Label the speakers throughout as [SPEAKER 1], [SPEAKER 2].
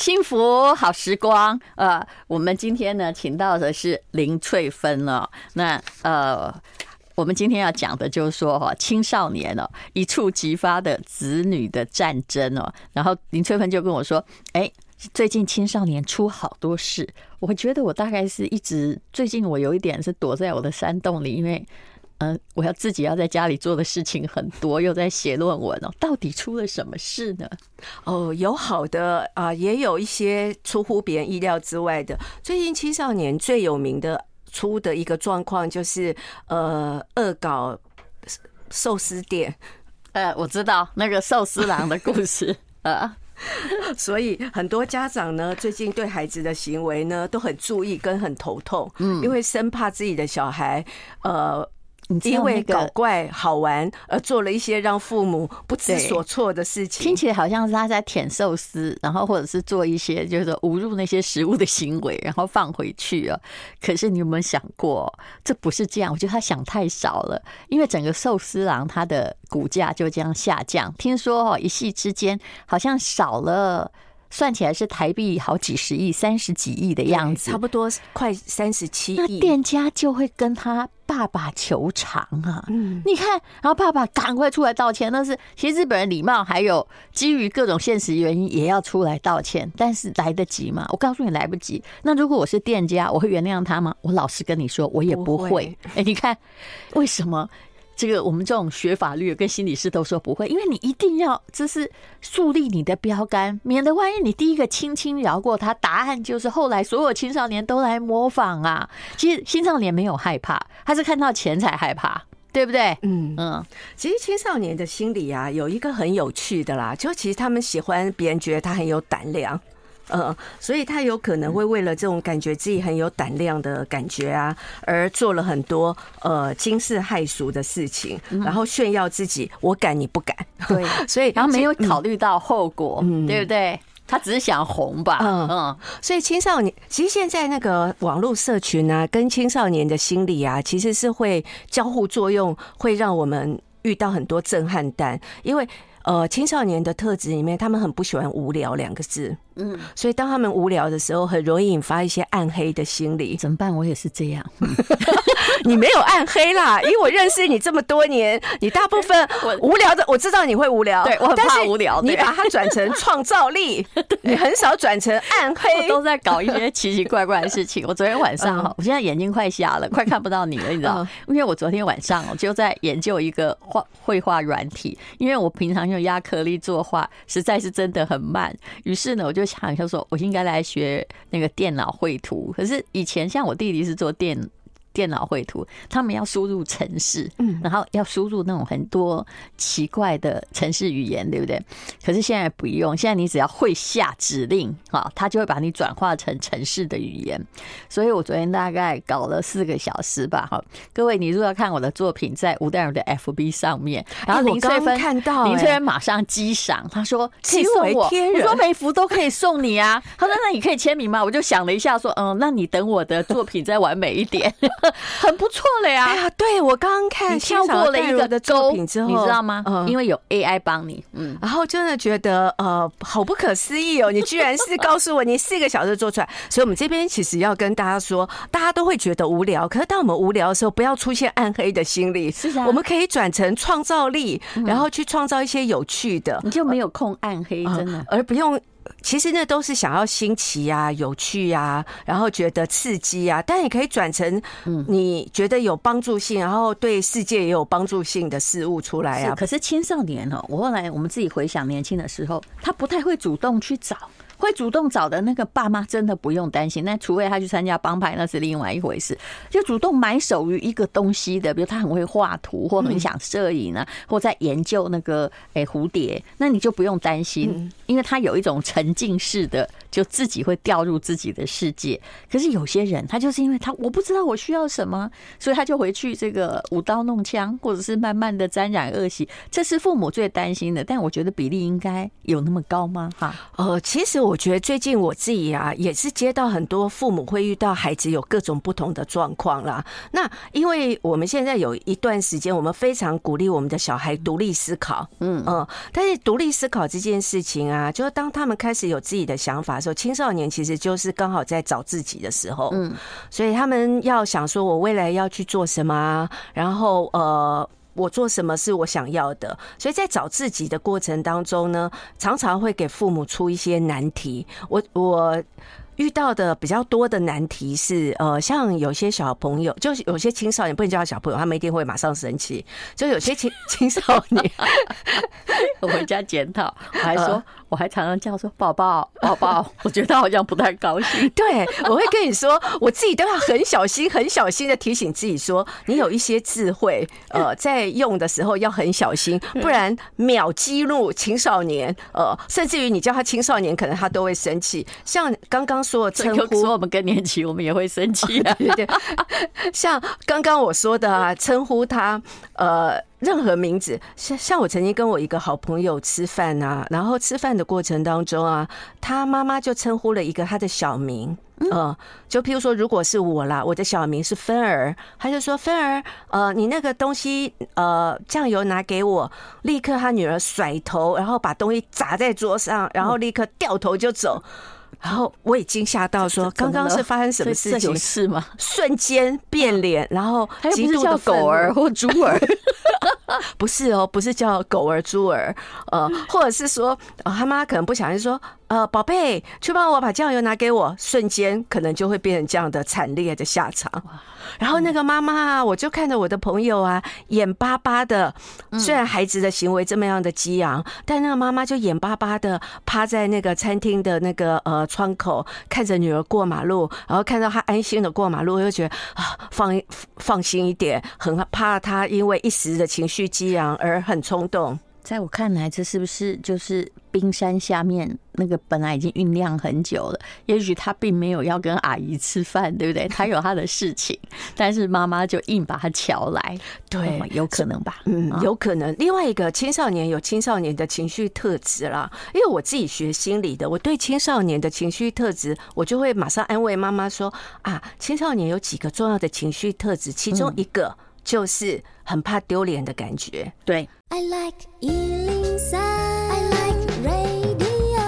[SPEAKER 1] 幸福好时光，呃，我们今天呢，请到的是林翠芬哦。那呃，我们今天要讲的就是说哈，青少年哦，一触即发的子女的战争哦。然后林翠芬就跟我说，哎，最近青少年出好多事，我觉得我大概是一直最近我有一点是躲在我的山洞里，因为。嗯，我要自己要在家里做的事情很多，又在写论文哦。到底出了什么事呢？
[SPEAKER 2] 哦，有好的啊，也有一些出乎别人意料之外的。最近青少年最有名的出的一个状况就是，呃，恶搞寿司店。
[SPEAKER 1] 呃，我知道那个寿司郎的故事 啊，
[SPEAKER 2] 所以很多家长呢，最近对孩子的行为呢都很注意，跟很头痛，嗯，因为生怕自己的小孩，呃。因为搞怪好玩而做了一些让父母不知所措的事情，
[SPEAKER 1] 听起来好像是他在舔寿司，然后或者是做一些就是侮辱那些食物的行为，然后放回去啊。可是你有没有想过，这不是这样？我觉得他想太少了，因为整个寿司郎他的股价就这样下降，听说哦，一夕之间好像少了。算起来是台币好几十亿、三十几亿的样子，
[SPEAKER 2] 差不多快三十七亿。
[SPEAKER 1] 那店家就会跟他爸爸求偿啊！嗯，你看，然后爸爸赶快出来道歉。那是其实日本人礼貌，还有基于各种现实原因也要出来道歉，但是来得及吗？我告诉你，来不及。那如果我是店家，我会原谅他吗？我老实跟你说，我也不会。哎，你看，为什么？这个我们这种学法律跟心理师都说不会，因为你一定要这是树立你的标杆，免得万一你第一个轻轻饶过他，答案就是后来所有青少年都来模仿啊。其实青少年没有害怕，他是看到钱才害怕，对不对？嗯嗯，
[SPEAKER 2] 其实青少年的心理啊，有一个很有趣的啦，就其实他们喜欢别人觉得他很有胆量。嗯，所以他有可能会为了这种感觉自己很有胆量的感觉啊，而做了很多呃惊世骇俗的事情，然后炫耀自己我敢你不敢。
[SPEAKER 1] 对，所以然后没有考虑到后果，嗯，对不对？他只是想红吧。嗯嗯。
[SPEAKER 2] 所以青少年其实现在那个网络社群啊，跟青少年的心理啊，其实是会交互作用，会让我们遇到很多震撼弹，因为呃青少年的特质里面，他们很不喜欢无聊两个字。嗯，所以当他们无聊的时候，很容易引发一些暗黑的心理。
[SPEAKER 1] 怎么办？我也是这样。
[SPEAKER 2] 你没有暗黑啦，因为我认识你这么多年，你大部分 无聊的，我知道你会无聊，
[SPEAKER 1] 对，我很怕无聊。
[SPEAKER 2] 你把它转成创造力，你很少转成暗黑，
[SPEAKER 1] 我都在搞一些奇奇怪怪的事情。我昨天晚上哈，我现在眼睛快瞎了，快看不到你了，你知道？因为我昨天晚上我就在研究一个画绘画软体，因为我平常用压克力作画，实在是真的很慢。于是呢，我就。想就说，我应该来学那个电脑绘图。可是以前像我弟弟是做电。电脑绘图，他们要输入城市，嗯，然后要输入那种很多奇怪的城市语言，对不对？可是现在不用，现在你只要会下指令，哈，他就会把你转化成城市的语言。所以我昨天大概搞了四个小时吧，哈。各位，你如果要看我的作品，在吴淡如的 FB 上面，然后林翠芬看到，林翠芬马上击赏，他说可以送我，我说每幅都可以送你啊。他说那你可以签名吗？我就想了一下，说嗯，那你等我的作品再完美一点。很不错了呀！哎呀，
[SPEAKER 2] 对，我刚刚看
[SPEAKER 1] 跳过了一个的作品之后，你知道吗？
[SPEAKER 2] 嗯，
[SPEAKER 1] 因为有 AI 帮你，嗯，
[SPEAKER 2] 然后真的觉得呃，好不可思议哦！你居然是 告诉我你四个小时做出来，所以我们这边其实要跟大家说，大家都会觉得无聊，可是当我们无聊的时候，不要出现暗黑的心理，是啊，我们可以转成创造力，然后去创造一些有趣的，
[SPEAKER 1] 你就没有空暗黑，真的，
[SPEAKER 2] 而不用。其实那都是想要新奇啊、有趣啊，然后觉得刺激啊，但也可以转成你觉得有帮助性，然后对世界也有帮助性的事物出来啊。
[SPEAKER 1] 可是青少年哦，我后来我们自己回想年轻的时候，他不太会主动去找。会主动找的那个爸妈真的不用担心，那除非他去参加帮派，那是另外一回事。就主动买手于一个东西的，比如他很会画图，或很想摄影啊，或在研究那个诶蝴蝶，那你就不用担心，因为他有一种沉浸式的，就自己会掉入自己的世界。可是有些人，他就是因为他我不知道我需要什么，所以他就回去这个舞刀弄枪，或者是慢慢的沾染恶习，这是父母最担心的。但我觉得比例应该有那么高吗？哈，
[SPEAKER 2] 呃，其实我。我觉得最近我自己啊，也是接到很多父母会遇到孩子有各种不同的状况啦。那因为我们现在有一段时间，我们非常鼓励我们的小孩独立思考，嗯嗯，但是独立思考这件事情啊，就是当他们开始有自己的想法的时候，青少年其实就是刚好在找自己的时候，嗯，所以他们要想说，我未来要去做什么，然后呃。我做什么是我想要的，所以在找自己的过程当中呢，常常会给父母出一些难题。我我遇到的比较多的难题是，呃，像有些小朋友，就是有些青少年，不能叫他小朋友，他们一定会马上生气。就有些青青少年，
[SPEAKER 1] 我回家检讨，我还说。我还常常叫说宝宝宝宝，我觉得他好像不太高兴。
[SPEAKER 2] 对，我会跟你说，我自己都要很小心、很小心的提醒自己说，你有一些智慧，呃，在用的时候要很小心，不然秒激怒青少年，呃，甚至于你叫他青少年，可能他都会生气。像刚刚说的称呼，
[SPEAKER 1] 说我们更年期，我们也会生气啊。
[SPEAKER 2] 对对，像刚刚我说的啊，称呼他，呃。任何名字，像像我曾经跟我一个好朋友吃饭啊，然后吃饭的过程当中啊，他妈妈就称呼了一个他的小名，嗯，就譬如说，如果是我啦，我的小名是芬儿，他就说芬儿，呃，你那个东西，呃，酱油拿给我，立刻他女儿甩头，然后把东西砸在桌上，然后立刻掉头就走。然后我也惊吓到，说刚刚是发生什么事情？
[SPEAKER 1] 是吗？
[SPEAKER 2] 瞬间变脸，然后
[SPEAKER 1] 极度的狗儿或猪儿，
[SPEAKER 2] 不是哦，不是叫狗儿猪儿，呃，或者是说，他妈可能不小心说。呃，宝贝，去帮我把酱油拿给我。瞬间可能就会变成这样的惨烈的下场。然后那个妈妈啊，我就看着我的朋友啊，眼巴巴的。虽然孩子的行为这么样的激昂，但那个妈妈就眼巴巴的趴在那个餐厅的那个呃窗口，看着女儿过马路，然后看到她安心的过马路，又觉得啊，放放心一点，很怕她因为一时的情绪激昂而很冲动。
[SPEAKER 1] 在我看来，这是不是就是冰山下面那个本来已经酝酿很久了？也许他并没有要跟阿姨吃饭，对不对？他有他的事情，但是妈妈就硬把他瞧来，对，有可能吧？
[SPEAKER 2] 嗯，有可能。另外一个青少年有青少年的情绪特质啦，因为我自己学心理的，我对青少年的情绪特质，我就会马上安慰妈妈说啊，青少年有几个重要的情绪特质，其中一个就是很怕丢脸的感觉，
[SPEAKER 1] 对。I like 103, I like radio。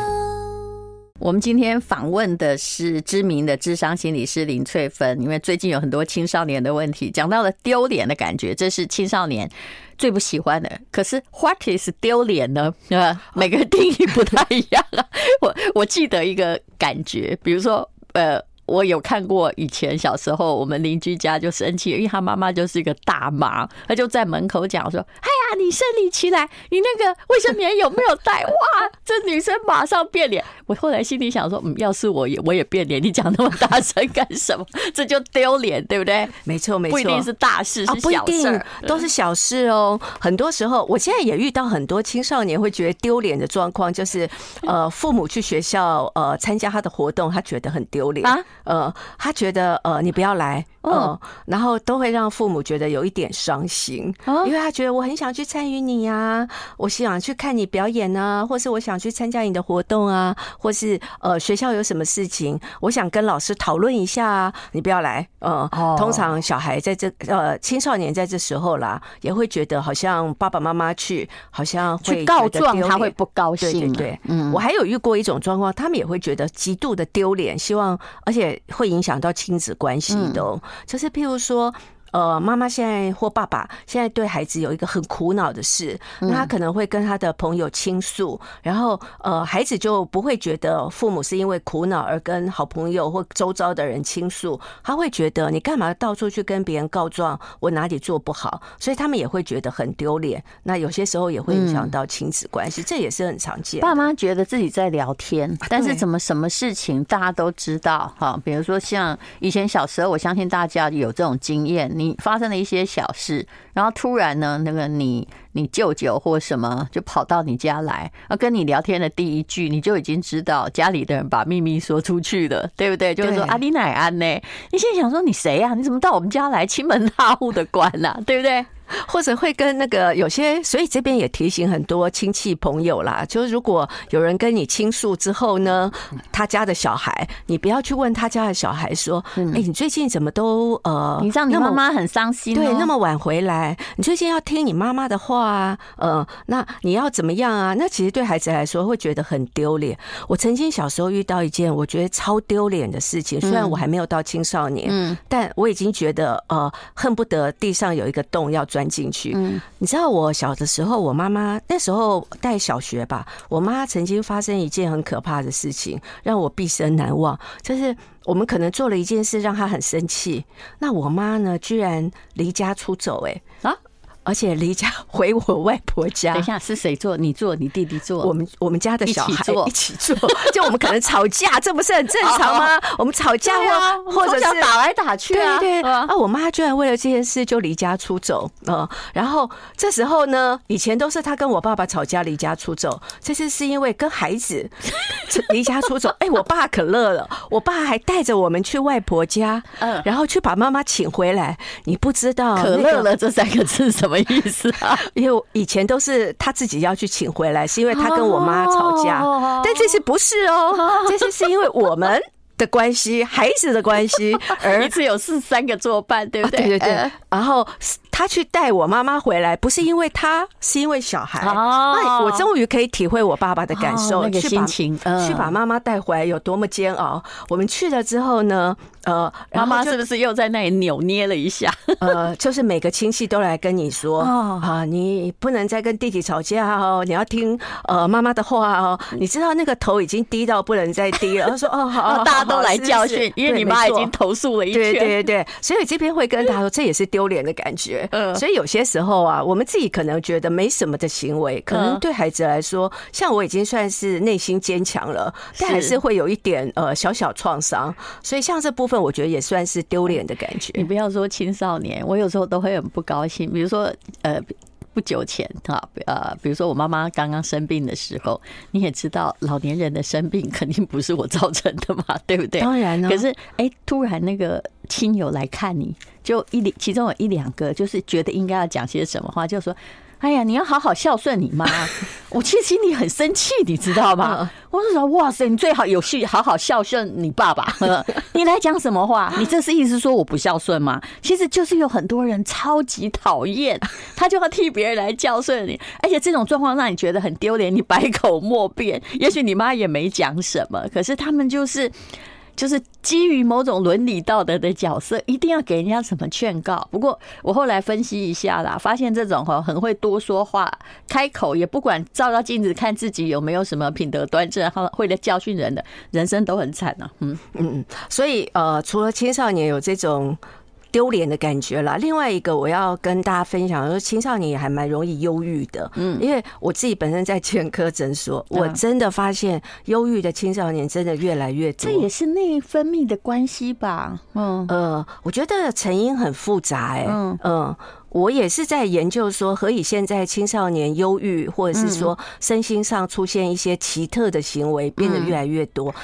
[SPEAKER 1] 我们今天访问的是知名的智商心理师林翠芬，因为最近有很多青少年的问题，讲到了丢脸的感觉，这是青少年最不喜欢的。可是，what is 丢脸呢？啊，每个人定义不太一样啊。我我记得一个感觉，比如说，呃。我有看过以前小时候，我们邻居家就生气，因为他妈妈就是一个大妈，他就在门口讲说：“哎呀，你生理期来，你那个卫生棉有没有带？”哇，这女生马上变脸。我后来心里想说：“嗯，要是我也我也变脸，你讲那么大声干什么？这就丢脸，对不对？”
[SPEAKER 2] 没错，没错，
[SPEAKER 1] 不一定是大事，是小事，
[SPEAKER 2] 都是小事哦。很多时候，我现在也遇到很多青少年会觉得丢脸的状况，就是 呃，父母去学校呃参加他的活动，他觉得很丢脸啊。呃，他觉得呃，你不要来，嗯，然后都会让父母觉得有一点伤心，因为他觉得我很想去参与你呀，我想去看你表演啊，或是我想去参加你的活动啊，或是呃学校有什么事情，我想跟老师讨论一下啊，你不要来，嗯，通常小孩在这呃青少年在这时候啦，也会觉得好像爸爸妈妈去，好像会
[SPEAKER 1] 去告状，他会不高兴，
[SPEAKER 2] 对对对，嗯，我还有遇过一种状况，他们也会觉得极度的丢脸，希望而且。会影响到亲子关系的，就是譬如说。呃，妈妈现在或爸爸现在对孩子有一个很苦恼的事，那他可能会跟他的朋友倾诉，然后呃，孩子就不会觉得父母是因为苦恼而跟好朋友或周遭的人倾诉，他会觉得你干嘛到处去跟别人告状，我哪里做不好，所以他们也会觉得很丢脸。那有些时候也会影响到亲子关系，这也是很常见。
[SPEAKER 1] 爸妈觉得自己在聊天，但是怎么什么事情大家都知道哈？比如说像以前小时候，我相信大家有这种经验。你发生了一些小事，然后突然呢，那个你你舅舅或什么就跑到你家来，啊，跟你聊天的第一句，你就已经知道家里的人把秘密说出去了，对不对？就是说阿里乃安呢，你现在想说你谁呀？你怎么到我们家来，亲门踏户的管了，对不对？
[SPEAKER 2] 或者会跟那个有些，所以这边也提醒很多亲戚朋友啦，就是如果有人跟你倾诉之后呢，他家的小孩，你不要去问他家的小孩说，哎，你最近怎么都呃，
[SPEAKER 1] 你让你妈妈很伤心，
[SPEAKER 2] 对，那么晚回来，你最近要听你妈妈的话啊，呃，那你要怎么样啊？那其实对孩子来说会觉得很丢脸。我曾经小时候遇到一件我觉得超丢脸的事情，虽然我还没有到青少年，嗯，但我已经觉得呃，恨不得地上有一个洞要钻进去。嗯，你知道我小的时候，我妈妈那时候带小学吧，我妈曾经发生一件很可怕的事情，让我毕生难忘。就是我们可能做了一件事，让她很生气，那我妈呢，居然离家出走，欸，哎啊！而且离家回我外婆家。
[SPEAKER 1] 等一下是谁做？你做？你弟弟做？
[SPEAKER 2] 我们我们家的小孩一起做。就我们可能吵架，这不是很正常吗？我们吵架或或者是
[SPEAKER 1] 打来打去啊。
[SPEAKER 2] 对对啊！我妈居然为了这件事就离家出走。啊，然后这时候呢，以前都是她跟我爸爸吵架离家出走，这次是因为跟孩子 离家出走。哎，我爸可乐了，我爸还带着我们去外婆家，嗯，然后去把妈妈请回来。你不知道
[SPEAKER 1] 可乐了这三个字什么？什么意思啊？
[SPEAKER 2] 因为以前都是他自己要去请回来，是因为他跟我妈吵架，但这次不是哦，这次是因为我们的关系，孩子的关系，而
[SPEAKER 1] 一次有四三个作伴，对不对？
[SPEAKER 2] 对对对，然后。他去带我妈妈回来，不是因为他，是因为小孩。哦，我终于可以体会我爸爸的感受，
[SPEAKER 1] 那个心情，
[SPEAKER 2] 去把妈妈带回来有多么煎熬。我们去了之后呢，呃，
[SPEAKER 1] 妈妈是不是又在那里扭捏了一下？
[SPEAKER 2] 呃，就是每个亲戚都来跟你说啊，你不能再跟弟弟吵架哦，你要听呃妈妈的话哦。你知道那个头已经低到不能再低了。他说哦，好，
[SPEAKER 1] 大家都来教训，因为你妈已经投诉了一圈。
[SPEAKER 2] 对对对，所以这边会跟他说，这也是丢脸的感觉。嗯，所以有些时候啊，我们自己可能觉得没什么的行为，可能对孩子来说，像我已经算是内心坚强了，但还是会有一点呃小小创伤。所以像这部分，我觉得也算是丢脸的感觉。
[SPEAKER 1] 你不要说青少年，我有时候都会很不高兴。比如说呃，不久前啊呃，比如说我妈妈刚刚生病的时候，你也知道，老年人的生病肯定不是我造成的嘛，对不对？
[SPEAKER 2] 当然了。
[SPEAKER 1] 可是哎，突然那个亲友来看你。就一两，其中有一两个，就是觉得应该要讲些什么话，就说：“哎呀，你要好好孝顺你妈。”我其实心里很生气，你知道吗？我就说：“哇塞，你最好有序，好好孝顺你爸爸。”你来讲什么话？你这是意思说我不孝顺吗？其实就是有很多人超级讨厌，他就要替别人来孝顺你，而且这种状况让你觉得很丢脸，你百口莫辩。也许你妈也没讲什么，可是他们就是。就是基于某种伦理道德的角色，一定要给人家什么劝告。不过我后来分析一下啦，发现这种哈很会多说话，开口也不管照照镜子看自己有没有什么品德端正，然后会来教训人的，人生都很惨啊。嗯嗯，
[SPEAKER 2] 所以呃，除了青少年有这种。丢脸的感觉啦。另外一个，我要跟大家分享，说青少年也还蛮容易忧郁的。嗯，因为我自己本身在健科诊所，我真的发现忧郁的青少年真的越来越多。
[SPEAKER 1] 这也是内分泌的关系吧？嗯
[SPEAKER 2] 呃，我觉得成因很复杂。哎，嗯嗯，我也是在研究说，何以现在青少年忧郁，或者是说身心上出现一些奇特的行为变得越来越多。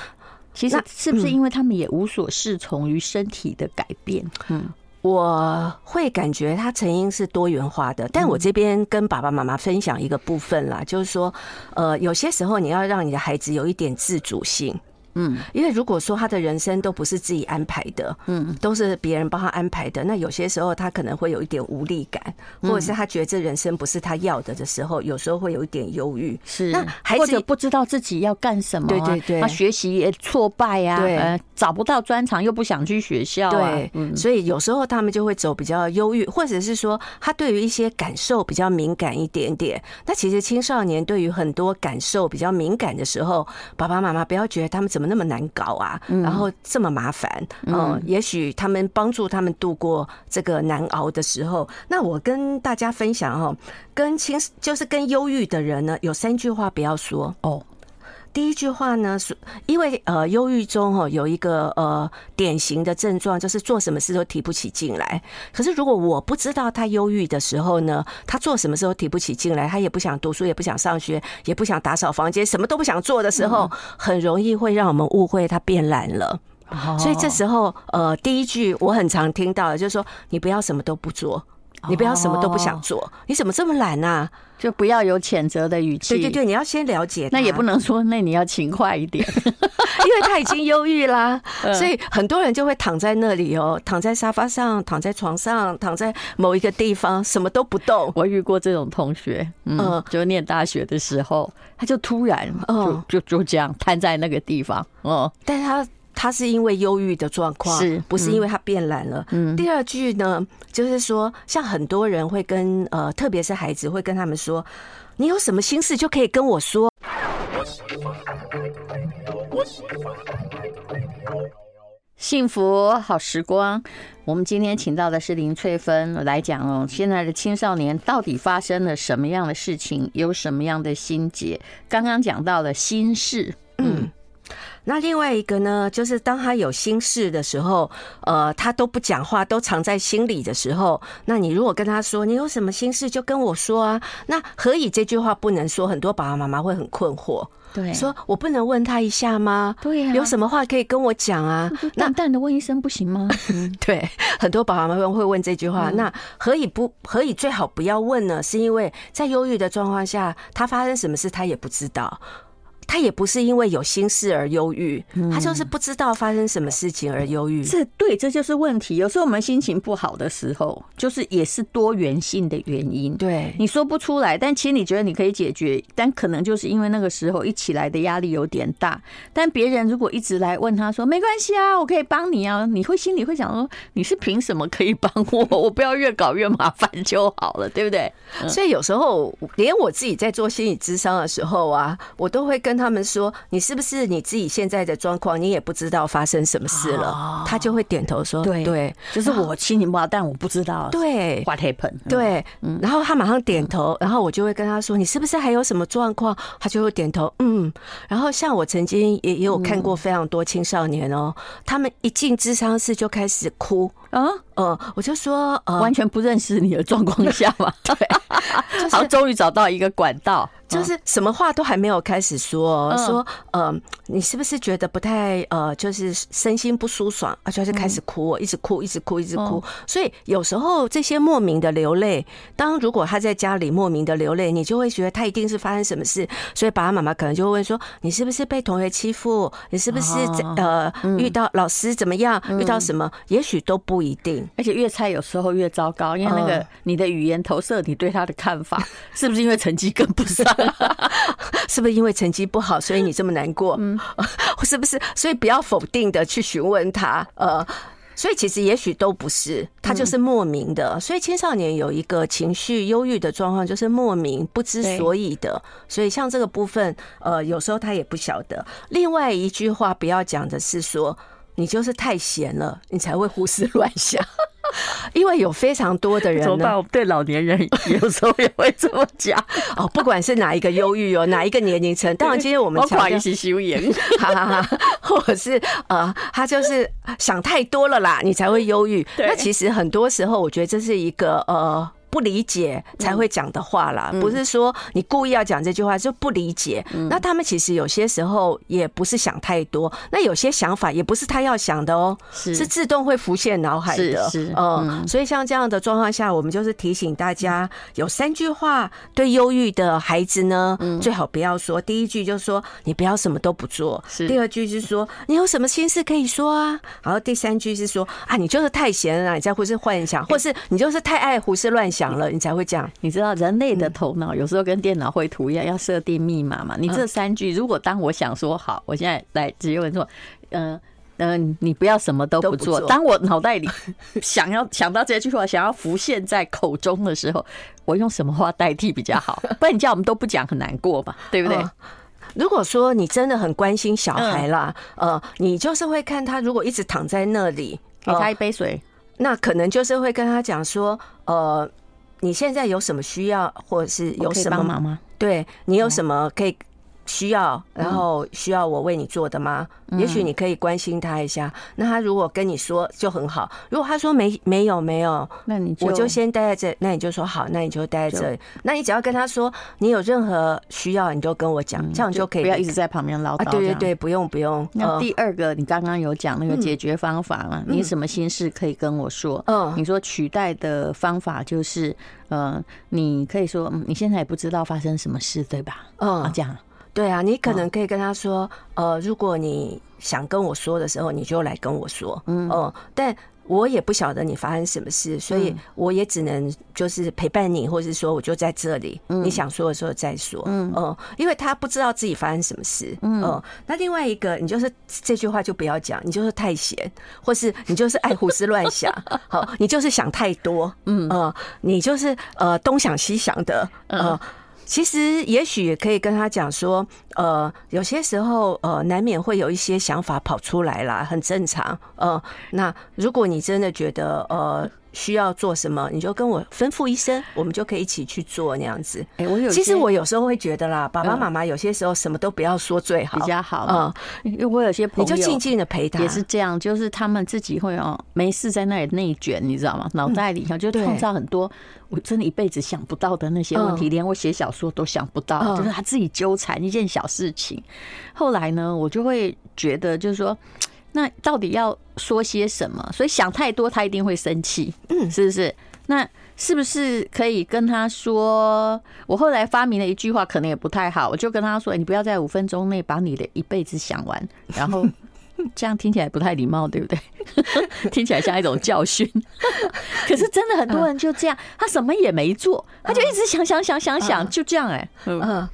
[SPEAKER 1] 其实是不是因为他们也无所适从于身体的改变？嗯，
[SPEAKER 2] 我会感觉它成因是多元化的，但我这边跟爸爸妈妈分享一个部分啦，就是说，呃，有些时候你要让你的孩子有一点自主性。嗯，因为如果说他的人生都不是自己安排的，嗯，都是别人帮他安排的，那有些时候他可能会有一点无力感，或者是他觉得这人生不是他要的的时候，有时候会有一点忧郁。
[SPEAKER 1] 是，那或者不知道自己要干什么，对对对，他学习也挫败呀，对，找不到专长又不想去学校，
[SPEAKER 2] 对，所以有时候他们就会走比较忧郁，或者是说他对于一些感受比较敏感一点点。那其实青少年对于很多感受比较敏感的时候，爸爸妈妈不要觉得他们怎么那么难搞啊，然后这么麻烦，嗯，也许他们帮助他们度过这个难熬的时候。那我跟大家分享哦，跟轻就是跟忧郁的人呢，有三句话不要说哦。第一句话呢，是因为呃，忧郁中哈有一个呃典型的症状，就是做什么事都提不起劲来。可是如果我不知道他忧郁的时候呢，他做什么事都提不起劲来，他也不想读书，也不想上学，也不想打扫房间，什么都不想做的时候，很容易会让我们误会他变懒了。所以这时候呃，第一句我很常听到的就是说，你不要什么都不做。你不要什么都不想做，你怎么这么懒啊？
[SPEAKER 1] 就不要有谴责的语气。
[SPEAKER 2] 对对对，你要先了解。
[SPEAKER 1] 那也不能说，那你要勤快一点，因
[SPEAKER 2] 为他已经忧郁啦，所以很多人就会躺在那里哦，躺在沙发上，躺在床上，躺在某一个地方，什么都不动。
[SPEAKER 1] 我遇过这种同学，嗯，就念大学的时候，他就突然就就就这样瘫在那个地方，哦，
[SPEAKER 2] 但是他。他是因为忧郁的状况，是不是因为他变懒了？嗯，第二句呢，就是说，像很多人会跟呃，特别是孩子会跟他们说，你有什么心事就可以跟我说。
[SPEAKER 1] 幸福好时光，我们今天请到的是林翠芬来讲哦，现在的青少年到底发生了什么样的事情，有什么样的心结？刚刚讲到了心事，嗯。
[SPEAKER 2] 那另外一个呢，就是当他有心事的时候，呃，他都不讲话，都藏在心里的时候，那你如果跟他说，你有什么心事就跟我说啊，那何以这句话不能说？很多爸爸妈妈会很困惑，
[SPEAKER 1] 对，
[SPEAKER 2] 说我不能问他一下吗？
[SPEAKER 1] 对呀，
[SPEAKER 2] 有什么话可以跟我讲啊？
[SPEAKER 1] 淡淡的问一声不行吗？
[SPEAKER 2] 嗯，对，很多爸爸妈妈会问这句话。那何以不何以最好不要问呢？是因为在忧郁的状况下，他发生什么事他也不知道。他也不是因为有心事而忧郁，他就是不知道发生什么事情而忧郁。
[SPEAKER 1] 这对，这就是问题。有时候我们心情不好的时候，就是也是多元性的原因。
[SPEAKER 2] 对，
[SPEAKER 1] 你说不出来，但其实你觉得你可以解决，但可能就是因为那个时候一起来的压力有点大。但别人如果一直来问他说：“没关系啊，我可以帮你啊。”你会心里会想说：“你是凭什么可以帮我？我不要越搞越麻烦就好了，对不对？”
[SPEAKER 2] 所以有时候连我自己在做心理咨商的时候啊，我都会跟他们说，你是不是你自己现在的状况，你也不知道发生什么事了？他就会点头说，对对，
[SPEAKER 1] 就是我心情不好，但我不知道。
[SPEAKER 2] 对
[SPEAKER 1] ，What happened？
[SPEAKER 2] 对，然后他马上点头，然后我就会跟他说，你是不是还有什么状况？他就会点头，嗯。然后像我曾经也也有看过非常多青少年哦，他们一进智商室就开始哭啊，呃，我就说，
[SPEAKER 1] 完全不认识你的状况下嘛，对，好，终于找到一个管道。
[SPEAKER 2] 就是什么话都还没有开始说，说呃，你是不是觉得不太呃，就是身心不舒爽啊？就是开始哭，一直哭，一直哭，一直哭。所以有时候这些莫名的流泪，当如果他在家里莫名的流泪，你就会觉得他一定是发生什么事。所以爸爸妈妈可能就会问说：你是不是被同学欺负？你是不是呃遇到老师怎么样？遇到什么？也许都不一定。
[SPEAKER 1] 而且越猜有时候越糟糕，因为那个你的语言投射你对他的看法，是不是因为成绩跟不上？
[SPEAKER 2] 是不是因为成绩不好，所以你这么难过？嗯，是不是？所以不要否定的去询问他。呃，所以其实也许都不是，他就是莫名的。所以青少年有一个情绪忧郁的状况，就是莫名不知所以的。所以像这个部分，呃，有时候他也不晓得。另外一句话不要讲的是说，你就是太闲了，你才会胡思乱想。因为有非常多的人怎么办，
[SPEAKER 1] 我对老年人 有时候也会这么讲
[SPEAKER 2] 哦。不管是哪一个忧郁哦，哪一个年龄层，当然今天我们讲
[SPEAKER 1] 一起修颜，
[SPEAKER 2] 哈哈哈，或者是呃，他就是想太多了啦，你才会忧郁。那其实很多时候，我觉得这是一个呃。不理解才会讲的话啦，不是说你故意要讲这句话就不理解。那他们其实有些时候也不是想太多，那有些想法也不是他要想的哦，是。自动会浮现脑海的。是，嗯，所以像这样的状况下，我们就是提醒大家，有三句话对忧郁的孩子呢，最好不要说。第一句就是说你不要什么都不做，第二句是说你有什么心事可以说啊，然后第三句是说啊，你就是太闲了，你在胡思乱想，或是你就是太爱胡思乱想。讲了，你才会讲。你知道人类的头脑有时候跟电脑绘图一样，要设定密码嘛？你这三句，如果当我想说好，我现在来直接问说，嗯嗯，你不要什么都不做。当我脑袋里想要 想到这句话，想要浮现在口中的时候，我用什么话代替比较好？不然你叫我们都不讲，很难过嘛，对不对？如果说你真的很关心小孩啦，呃，你就是会看他，如果一直躺在那里，给他一杯水，那可能就是会跟他讲说，呃。你现在有什么需要，或者是有什么忙吗？对，你有什么可以需要，然后需要我为你做的吗？也许你可以关心他一下。那他如果跟你说就很好，如果他说没没有没有，
[SPEAKER 1] 那你
[SPEAKER 2] 我就先待在这，那你就说好，那你就待在这里。那你只要跟他说你有任何需要，你就跟我讲，这样就可以。
[SPEAKER 1] 不要一直在旁边唠叨。
[SPEAKER 2] 对对对，不用不用。
[SPEAKER 1] 那第二个，你刚刚有讲那个解决方法嘛？你什么心事可以跟我说？嗯，你说取代的方法就是，呃，你可以说，你现在也不知道发生什么事，对吧？嗯，这样。
[SPEAKER 2] 对啊，你可能可以跟他说，呃，如果你想跟我说的时候，你就来跟我说，嗯，哦，但我也不晓得你发生什么事，所以我也只能就是陪伴你，或者是说我就在这里，你想说的时候再说，嗯，哦，因为他不知道自己发生什么事，嗯，哦，那另外一个，你就是这句话就不要讲，你就是太闲，或是你就是爱胡思乱想，好，你就是想太多，嗯，呃，你就是呃东想西想的，呃。其实，也许也可以跟他讲说，呃，有些时候，呃，难免会有一些想法跑出来啦，很正常。呃，那如果你真的觉得，呃。需要做什么，你就跟我吩咐一声，我们就可以一起去做那样子。哎，我有，其实我有时候会觉得啦，爸爸妈妈有些时候什么都不要说最好，比较好。嗯，因为我有些朋友，你就静静的陪他，也是这样，就是他们自己会哦，没事在那里内卷，你知道吗？脑袋里头就创造很多我真的一辈子想不到的那些问题，连我写小说都想不到，就是他自己纠缠一件小事情。后来呢，我就会觉得，就是说。那到底要说些什么？所以想太多，他一定会生气，嗯，是不是？那是不是可以跟他说？我后来发明了一句话，可能也不太好，我就跟他说：“你不要在五分钟内把你的一辈子想完。”然后这样听起来不太礼貌，对不对？听起来像一种教训。可是真的很多人就这样，他什么也没做，他就一直想想想想想，就这样哎，嗯。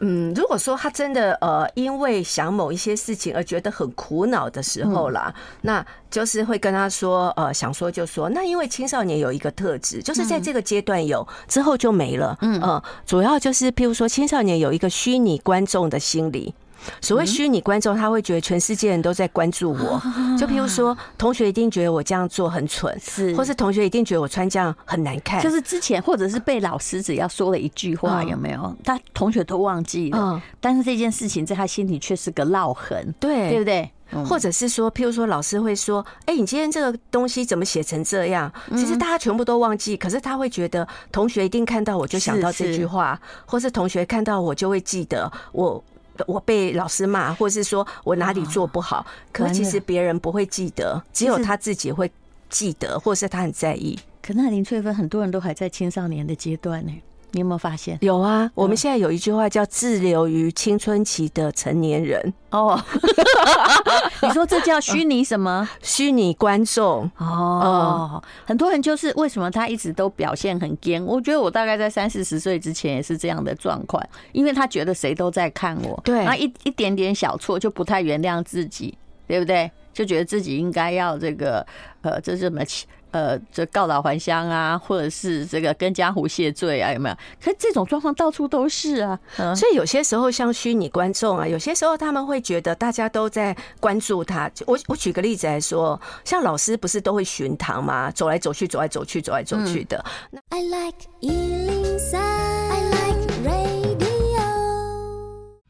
[SPEAKER 2] 嗯，如果说他真的呃，因为想某一些事情而觉得很苦恼的时候啦，那就是会跟他说，呃，想说就说。那因为青少年有一个特质，就是在这个阶段有，之后就没了。嗯，呃，主要就是譬如说，青少年有一个虚拟观众的心理。所谓虚拟观众，他会觉得全世界人都在关注我。就譬如说，同学一定觉得我这样做很蠢，是，或是同学一定觉得我穿这样很难看。就是之前或者是被老师只要说了一句话，有没有？他同学都忘记了，但是这件事情在他心里却是个烙痕，对，对不对？或者是说，譬如说，老师会说：“哎，你今天这个东西怎么写成这样？”其实大家全部都忘记，可是他会觉得同学一定看到我就想到这句话，或是同学看到我就会记得我。我被老师骂，或是说我哪里做不好，可其实别人不会记得，只有他自己会记得，或是他很在意。可那林翠芬，很多人都还在青少年的阶段呢。你有没有发现？有啊，我们现在有一句话叫“滞留于青春期的成年人”。哦，你说这叫虚拟什么？虚拟观众。哦，很多人就是为什么他一直都表现很僵？我觉得我大概在三四十岁之前也是这样的状况，因为他觉得谁都在看我，对，那一一点点小错就不太原谅自己，对不对？就觉得自己应该要这个呃，这什么？呃，这告老还乡啊，或者是这个跟江湖谢罪啊，有没有？可是这种状况到处都是啊，所以有些时候像虚拟观众啊，有些时候他们会觉得大家都在关注他。我我举个例子来说，像老师不是都会巡堂吗？走来走去，走来走去，走来走去的。I like 103, I like radio。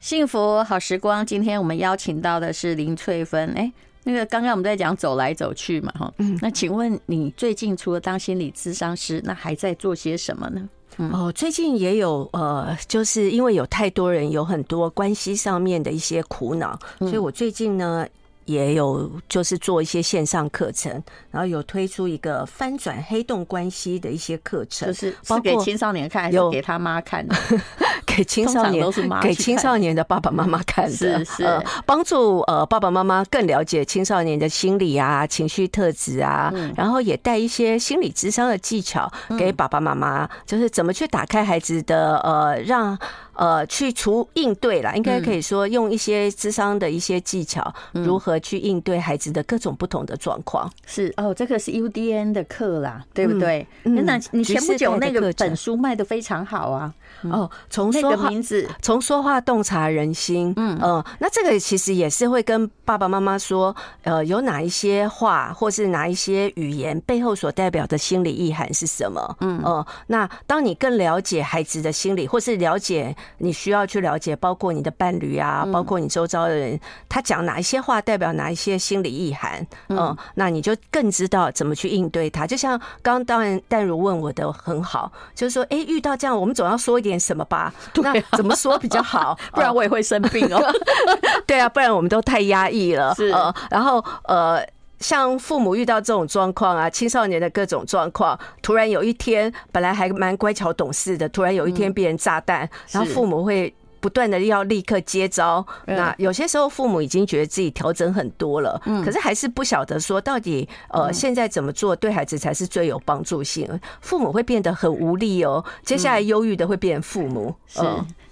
[SPEAKER 2] 幸福好时光，今天我们邀请到的是林翠芬，哎。那个刚刚我们在讲走来走去嘛，哈，嗯，那请问你最近除了当心理咨商师，那还在做些什么呢？哦，最近也有呃，就是因为有太多人有很多关系上面的一些苦恼，所以我最近呢也有就是做一些线上课程，然后有推出一个翻转黑洞关系的一些课程，就是是给青少年看还是给他妈看的？给青少年，给青少年的爸爸妈妈看的，是是，帮助呃爸爸妈妈更了解青少年的心理啊、情绪特质啊，然后也带一些心理智商的技巧给爸爸妈妈，就是怎么去打开孩子的呃，让呃去除应对啦，应该可以说用一些智商的一些技巧，如何去应对孩子的各种不同的状况。是哦，这个是 UDN 的课啦，对不对？那你前不久那个本书卖的非常好啊。哦，从说说话
[SPEAKER 1] 名字，
[SPEAKER 2] 从说话洞察人心。嗯呃，那这个其实也是会跟爸爸妈妈说，呃，有哪一些话或是哪一些语言背后所代表的心理意涵是什么？嗯呃，那当你更了解孩子的心理，或是了解你需要去了解，包括你的伴侣啊，包括你周遭的人，他讲哪一些话代表哪一些心理意涵？嗯，那你就更知道怎么去应对他。就像刚刚当然淡如问我的很好，就是说，哎，遇到这样，我们总要说一点什么吧？那怎么说比较好？
[SPEAKER 1] 不然我也会生病哦。
[SPEAKER 2] 对啊，不然我们都太压抑了。
[SPEAKER 1] 是，
[SPEAKER 2] 然后呃，像父母遇到这种状况啊，青少年的各种状况，突然有一天本来还蛮乖巧懂事的，突然有一天变成炸弹，然后父母会。不断的要立刻接招，那有些时候父母已经觉得自己调整很多了，嗯，可是还是不晓得说到底，呃，现在怎么做对孩子才是最有帮助性？父母会变得很无力哦，接下来忧郁的会变父母。
[SPEAKER 1] 是，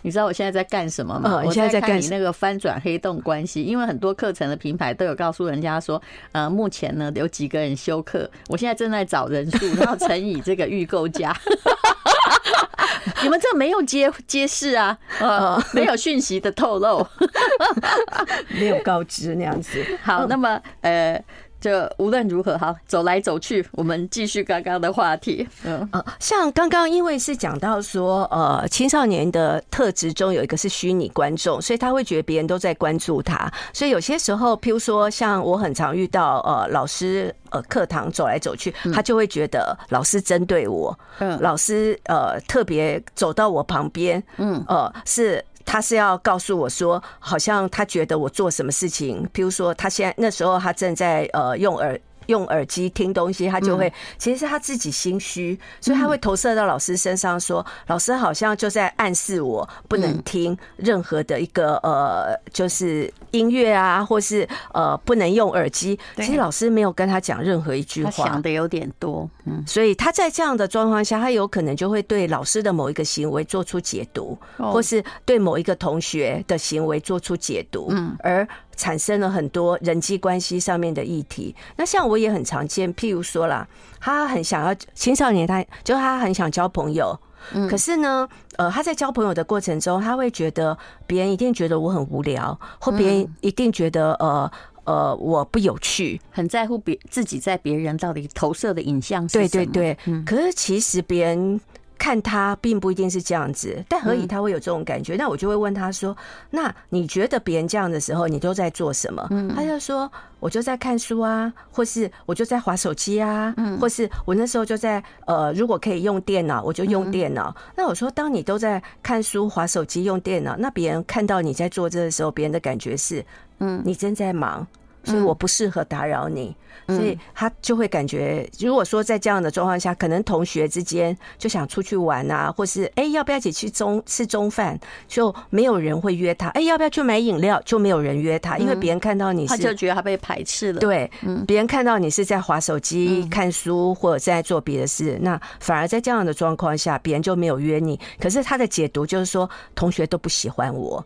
[SPEAKER 1] 你知道我现在在干什么吗？我现在在干你那个翻转黑洞关系，因为很多课程的平台都有告诉人家说，呃，目前呢有几个人休课，我现在正在找人数，然后乘以这个预购价。你们这没有揭揭示啊，呃，没有讯息的透露，
[SPEAKER 2] 没有告知那样子。
[SPEAKER 1] 好，那么呃。这无论如何，哈，走来走去，我们继续刚刚的话题。嗯，
[SPEAKER 2] 像刚刚因为是讲到说，呃，青少年的特质中有一个是虚拟观众，所以他会觉得别人都在关注他，所以有些时候，譬如说，像我很常遇到，呃，老师呃课堂走来走去，他就会觉得老师针对我，嗯，老师呃特别走到我旁边，嗯，呃是。他是要告诉我说，好像他觉得我做什么事情，譬如说，他现在那时候他正在呃用耳。用耳机听东西，他就会其实是他自己心虚，所以他会投射到老师身上，说老师好像就在暗示我不能听任何的一个呃，就是音乐啊，或是呃不能用耳机。其实老师没有跟他讲任何一句话，
[SPEAKER 1] 他想的有点多，嗯，
[SPEAKER 2] 所以他在这样的状况下，他有可能就会对老师的某一个行为做出解读，或是对某一个同学的行为做出解读，嗯，而。产生了很多人际关系上面的议题。那像我也很常见，譬如说啦，他很想要青少年，他就他很想交朋友，可是呢，呃，他在交朋友的过程中，他会觉得别人一定觉得我很无聊，或别人一定觉得呃呃我不有趣，
[SPEAKER 1] 很在乎别自己在别人到底投射的影像是什么？
[SPEAKER 2] 对对对，可是其实别人。看他并不一定是这样子，但何以他会有这种感觉？那我就会问他说：“那你觉得别人这样的时候，你都在做什么？”他就说：“我就在看书啊，或是我就在滑手机啊，或是我那时候就在呃，如果可以用电脑，我就用电脑。”那我说：“当你都在看书、滑手机、用电脑，那别人看到你在做这个的时候，别人的感觉是，嗯，你正在忙。”所以我不适合打扰你，所以他就会感觉，如果说在这样的状况下，可能同学之间就想出去玩啊，或是哎要不要一起去中吃中饭，就没有人会约他。哎要不要去买饮料，就没有人约他，因为别人看到你是，
[SPEAKER 1] 他就觉得他被排斥了。
[SPEAKER 2] 对，别人看到你是在划手机、看书或者在做别的事，那反而在这样的状况下，别人就没有约你。可是他的解读就是说，同学都不喜欢我。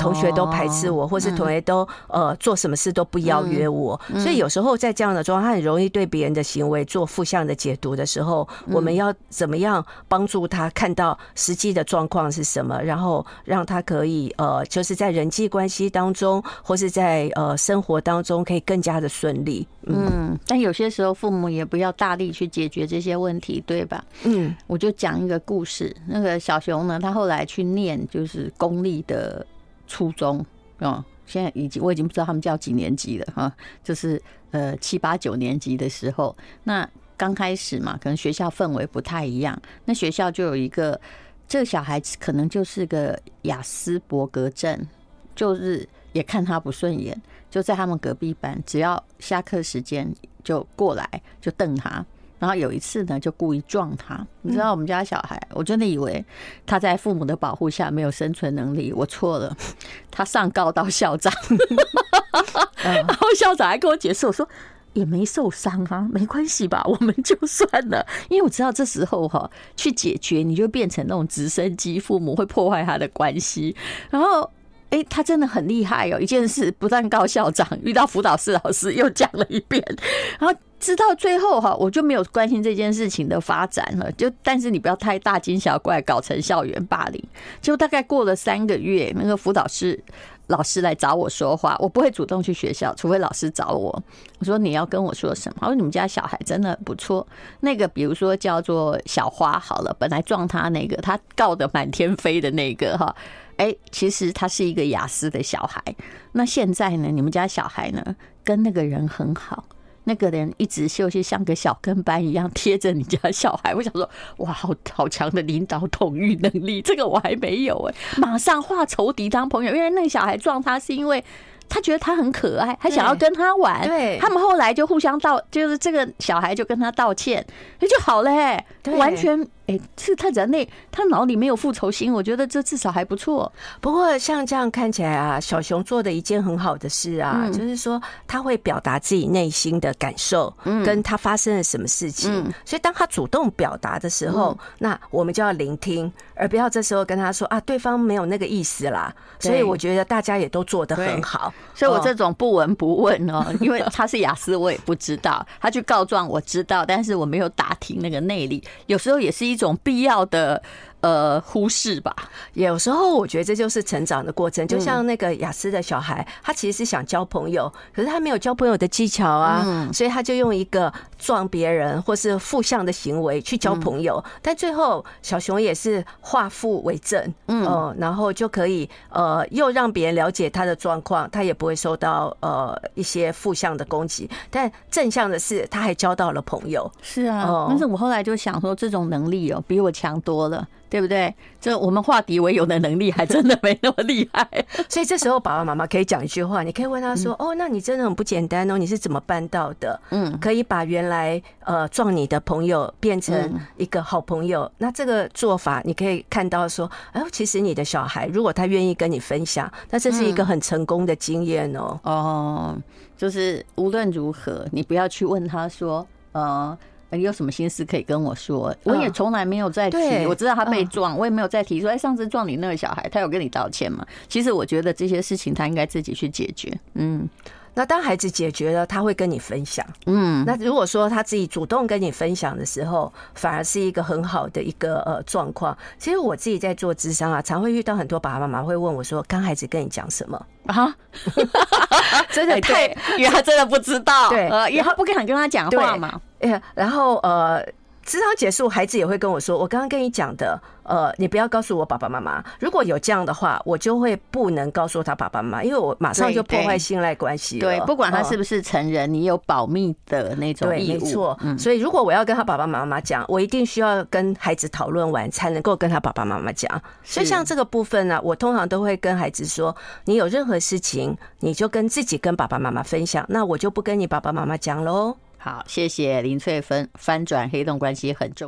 [SPEAKER 2] 同学都排斥我，或是同学都呃做什么事都不邀约我，所以有时候在这样的状况，他很容易对别人的行为做负向的解读的时候，我们要怎么样帮助他看到实际的状况是什么，然后让他可以呃就是在人际关系当中，或是在呃生活当中可以更加的顺利。
[SPEAKER 1] 嗯，但有些时候父母也不要大力去解决这些问题，对吧？嗯，我就讲一个故事，那个小熊呢，他后来去念就是公立的。初中啊，现在已经我已经不知道他们叫几年级了哈，就是呃七八九年级的时候，那刚开始嘛，可能学校氛围不太一样，那学校就有一个这个小孩子可能就是个雅斯伯格症，就是也看他不顺眼，就在他们隔壁班，只要下课时间就过来就瞪他。然后有一次呢，就故意撞他。你知道我们家小孩，我真的以为他在父母的保护下没有生存能力。我错了，他上告到校长，然后校长还跟我解释，我说也没受伤啊，没关系吧，我们就算了。因为我知道这时候哈去解决，你就变成那种直升机，父母会破坏他的关系。然后哎，他真的很厉害哦！一件事不但告校长，遇到辅导室老师又讲了一遍，然后直到最后哈，我就没有关心这件事情的发展了。就但是你不要太大惊小怪，搞成校园霸凌。就大概过了三个月，那个辅导室老师来找我说话，我不会主动去学校，除非老师找我。我说你要跟我说什么？我说你们家小孩真的不错。那个比如说叫做小花好了，本来撞他那个，他告得满天飞的那个哈。哎，其实他是一个雅思的小孩。那现在呢？你们家小孩呢？跟那个人很好，那个人一直就是像个小跟班一样贴着你家小孩。我想说，哇，好好强的领导统御能力，这个我还没有哎。马上化仇敌当朋友，因为那个小孩撞他是因为他觉得他很可爱，他想要跟他玩。对，他们后来就互相道，就是这个小孩就跟他道歉，那就好了哎，完全。哎，是他人类，他脑里没有复仇心，我觉得这至少还不错。
[SPEAKER 2] 不过像这样看起来啊，小熊做的一件很好的事啊，嗯、就是说他会表达自己内心的感受，嗯，跟他发生了什么事情。嗯、所以当他主动表达的时候，嗯、那我们就要聆听，而不要这时候跟他说啊，对方没有那个意思啦。所以我觉得大家也都做得很好。
[SPEAKER 1] 所以我这种不闻不问哦，因为他是雅思，我也不知道。他去告状，我知道，但是我没有打听那个内力。有时候也是一。一种必要的呃忽视吧，
[SPEAKER 2] 有时候我觉得这就是成长的过程。就像那个雅思的小孩，他其实是想交朋友，可是他没有交朋友的技巧啊，所以他就用一个撞别人或是负向的行为去交朋友。但最后小熊也是化负为正，嗯，然后就可以呃又让别人了解他的状况，他也不会受到呃一些负向的攻击。但正向的是，他还交到了朋友。
[SPEAKER 1] 是啊，但是我后来就想说，这种能力哦。比我强多了，对不对？这我们化敌为友的能力还真的没那么厉害，
[SPEAKER 2] 所以这时候爸爸妈妈可以讲一句话，你可以问他说：“哦，那你真的很不简单哦，你是怎么办到的？”嗯，可以把原来呃撞你的朋友变成一个好朋友。那这个做法，你可以看到说，哎，其实你的小孩如果他愿意跟你分享，那这是一个很成功的经验哦。
[SPEAKER 1] 哦，就是无论如何，你不要去问他说，呃。你有什么心思可以跟我说？我也从来没有再提。我知道他被撞，我也没有再提说，哎，上次撞你那个小孩，他有跟你道歉吗？其实我觉得这些事情他应该自己去解决。嗯，
[SPEAKER 2] 那当孩子解决了，他会跟你分享。嗯，那如果说他自己主动跟你分享的时候，反而是一个很好的一个呃状况。其实我自己在做咨商啊，常会遇到很多爸爸妈妈会问我说：“刚孩子跟你讲什么啊？”
[SPEAKER 1] 真的太，因为他真的不知道，对，因为他不敢跟他讲话嘛。
[SPEAKER 2] 哎，然后呃，咨商结束，孩子也会跟我说：“我刚刚跟你讲的，呃，你不要告诉我爸爸妈妈。如果有这样的话，我就会不能告诉他爸爸妈妈，因为我马上就破坏信赖关系。
[SPEAKER 1] 对，不管他是不是成人，你有保密的那种义务。没错，
[SPEAKER 2] 所以如果我要跟他爸爸妈妈讲，我一定需要跟孩子讨论完，才能够跟他爸爸妈妈讲。所以像这个部分呢，我通常都会跟孩子说：你有任何事情，你就跟自己跟爸爸妈妈分享，那我就不跟你爸爸妈妈讲喽。
[SPEAKER 1] 好，谢谢林翠芬，翻转黑洞关系很重。